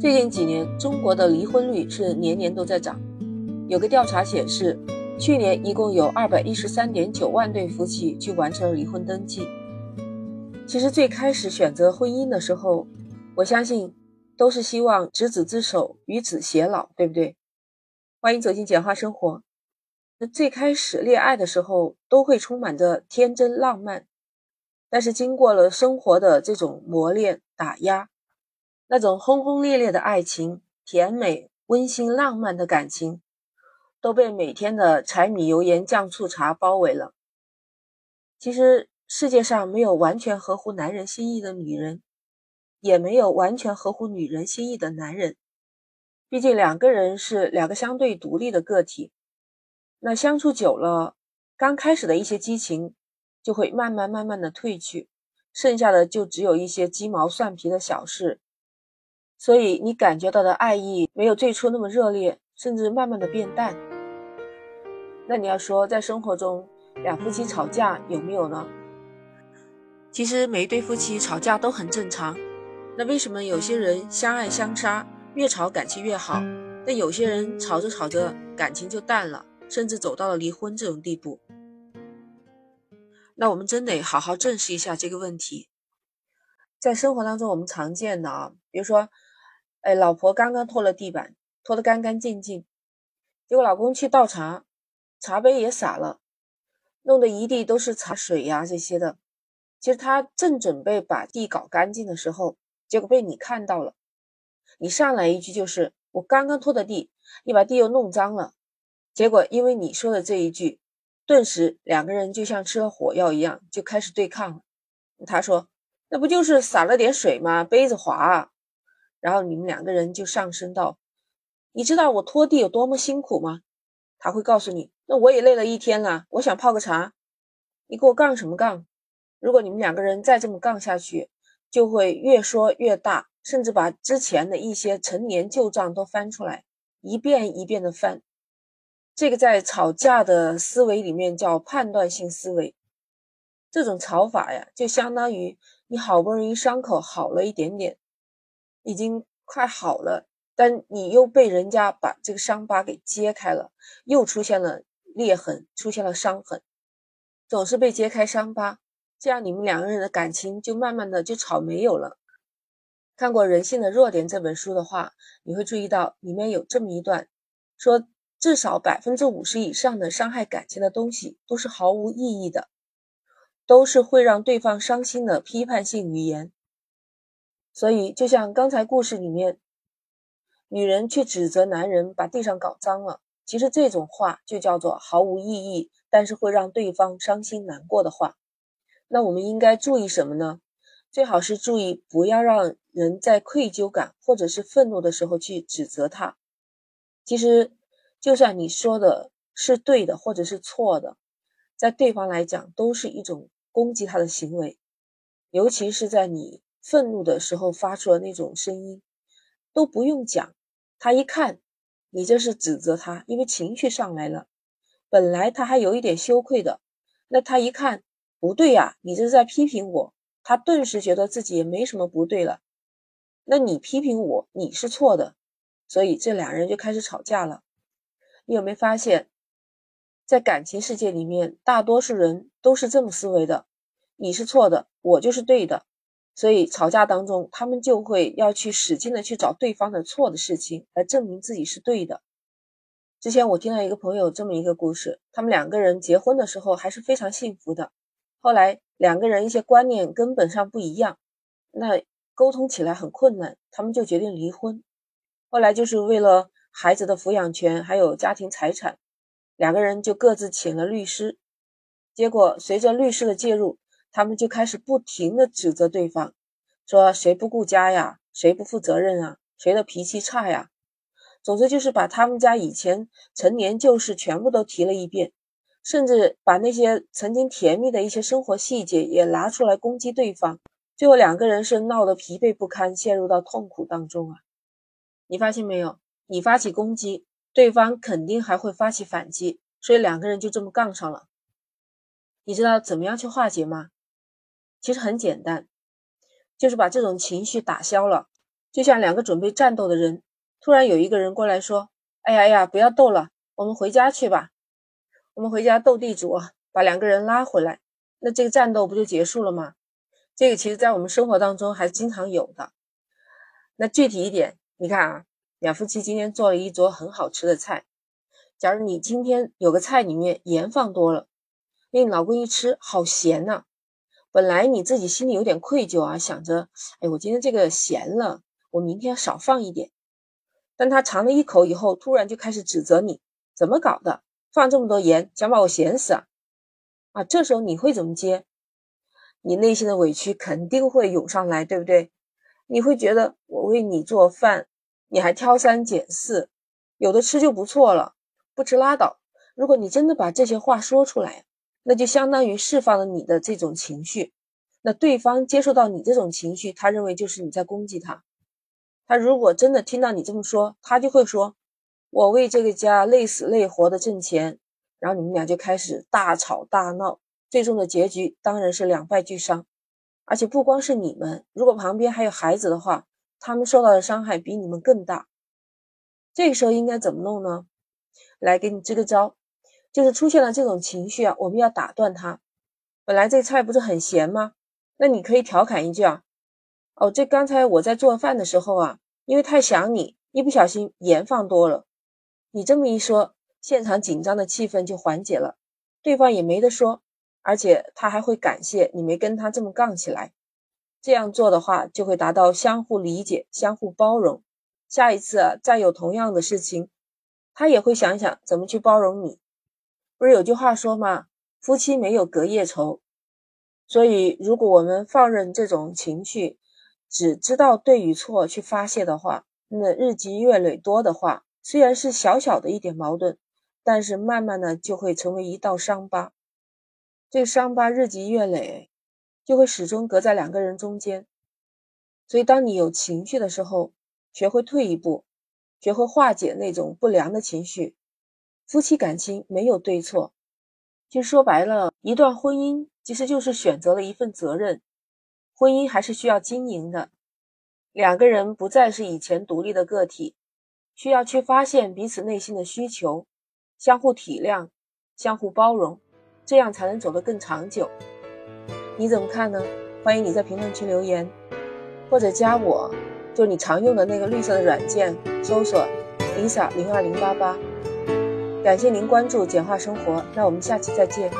最近几年，中国的离婚率是年年都在涨。有个调查显示，去年一共有二百一十三点九万对夫妻去完成离婚登记。其实最开始选择婚姻的时候，我相信都是希望执子之手，与子偕老，对不对？欢迎走进简化生活。那最开始恋爱的时候，都会充满着天真浪漫，但是经过了生活的这种磨练打压。那种轰轰烈烈的爱情，甜美、温馨、浪漫的感情，都被每天的柴米油盐酱醋茶包围了。其实世界上没有完全合乎男人心意的女人，也没有完全合乎女人心意的男人。毕竟两个人是两个相对独立的个体。那相处久了，刚开始的一些激情就会慢慢慢慢的褪去，剩下的就只有一些鸡毛蒜皮的小事。所以你感觉到的爱意没有最初那么热烈，甚至慢慢的变淡。那你要说在生活中两夫妻吵架有没有呢？其实每一对夫妻吵架都很正常。那为什么有些人相爱相杀，越吵感情越好？但有些人吵着吵着感情就淡了，甚至走到了离婚这种地步？那我们真得好好正视一下这个问题。在生活当中，我们常见的啊，比如说。哎，老婆刚刚拖了地板，拖得干干净净，结果老公去倒茶，茶杯也洒了，弄得一地都是茶水呀这些的。其实他正准备把地搞干净的时候，结果被你看到了，你上来一句就是“我刚刚拖的地，你把地又弄脏了”，结果因为你说的这一句，顿时两个人就像吃了火药一样，就开始对抗了。他说：“那不就是洒了点水吗？杯子滑。”然后你们两个人就上升到，你知道我拖地有多么辛苦吗？他会告诉你，那我也累了一天了，我想泡个茶，你给我杠什么杠？如果你们两个人再这么杠下去，就会越说越大，甚至把之前的一些陈年旧账都翻出来，一遍一遍的翻。这个在吵架的思维里面叫判断性思维。这种吵法呀，就相当于你好不容易伤口好了一点点。已经快好了，但你又被人家把这个伤疤给揭开了，又出现了裂痕，出现了伤痕，总是被揭开伤疤，这样你们两个人的感情就慢慢的就吵没有了。看过《人性的弱点》这本书的话，你会注意到里面有这么一段，说至少百分之五十以上的伤害感情的东西都是毫无意义的，都是会让对方伤心的批判性语言。所以，就像刚才故事里面，女人去指责男人把地上搞脏了，其实这种话就叫做毫无意义，但是会让对方伤心难过的话。那我们应该注意什么呢？最好是注意不要让人在愧疚感或者是愤怒的时候去指责他。其实，就算你说的是对的或者是错的，在对方来讲都是一种攻击他的行为，尤其是在你。愤怒的时候发出的那种声音，都不用讲，他一看你这是指责他，因为情绪上来了。本来他还有一点羞愧的，那他一看不对呀，你这是在批评我，他顿时觉得自己也没什么不对了。那你批评我，你是错的，所以这两人就开始吵架了。你有没有发现，在感情世界里面，大多数人都是这么思维的：你是错的，我就是对的。所以吵架当中，他们就会要去使劲的去找对方的错的事情来证明自己是对的。之前我听到一个朋友这么一个故事，他们两个人结婚的时候还是非常幸福的，后来两个人一些观念根本上不一样，那沟通起来很困难，他们就决定离婚。后来就是为了孩子的抚养权还有家庭财产，两个人就各自请了律师。结果随着律师的介入。他们就开始不停的指责对方，说谁不顾家呀，谁不负责任啊，谁的脾气差呀，总之就是把他们家以前陈年旧事全部都提了一遍，甚至把那些曾经甜蜜的一些生活细节也拿出来攻击对方。最后两个人是闹得疲惫不堪，陷入到痛苦当中啊！你发现没有？你发起攻击，对方肯定还会发起反击，所以两个人就这么杠上了。你知道怎么样去化解吗？其实很简单，就是把这种情绪打消了，就像两个准备战斗的人，突然有一个人过来说：“哎呀哎呀，不要斗了，我们回家去吧，我们回家斗地主，把两个人拉回来，那这个战斗不就结束了吗？”这个其实，在我们生活当中还经常有的。那具体一点，你看啊，两夫妻今天做了一桌很好吃的菜，假如你今天有个菜里面盐放多了，那你老公一吃好咸呐。本来你自己心里有点愧疚啊，想着，哎，我今天这个咸了，我明天少放一点。但他尝了一口以后，突然就开始指责你，怎么搞的？放这么多盐，想把我咸死啊？啊，这时候你会怎么接？你内心的委屈肯定会涌上来，对不对？你会觉得我为你做饭，你还挑三拣四，有的吃就不错了，不吃拉倒。如果你真的把这些话说出来，那就相当于释放了你的这种情绪，那对方接受到你这种情绪，他认为就是你在攻击他。他如果真的听到你这么说，他就会说：“我为这个家累死累活的挣钱。”然后你们俩就开始大吵大闹，最终的结局当然是两败俱伤。而且不光是你们，如果旁边还有孩子的话，他们受到的伤害比你们更大。这个时候应该怎么弄呢？来，给你支个招。就是出现了这种情绪啊，我们要打断它。本来这菜不是很咸吗？那你可以调侃一句啊，哦，这刚才我在做饭的时候啊，因为太想你，一不小心盐放多了。你这么一说，现场紧张的气氛就缓解了，对方也没得说，而且他还会感谢你没跟他这么杠起来。这样做的话，就会达到相互理解、相互包容。下一次，再有同样的事情，他也会想想怎么去包容你。不是有句话说吗？夫妻没有隔夜仇。所以，如果我们放任这种情绪，只知道对与错去发泄的话，那日积月累多的话，虽然是小小的一点矛盾，但是慢慢的就会成为一道伤疤。这伤疤日积月累，就会始终隔在两个人中间。所以，当你有情绪的时候，学会退一步，学会化解那种不良的情绪。夫妻感情没有对错，就说白了，一段婚姻其实就是选择了一份责任。婚姻还是需要经营的，两个人不再是以前独立的个体，需要去发现彼此内心的需求，相互体谅，相互包容，这样才能走得更长久。你怎么看呢？欢迎你在评论区留言，或者加我，就你常用的那个绿色的软件，搜索 Lisa 零二零八八。感谢您关注简化生活，那我们下期再见。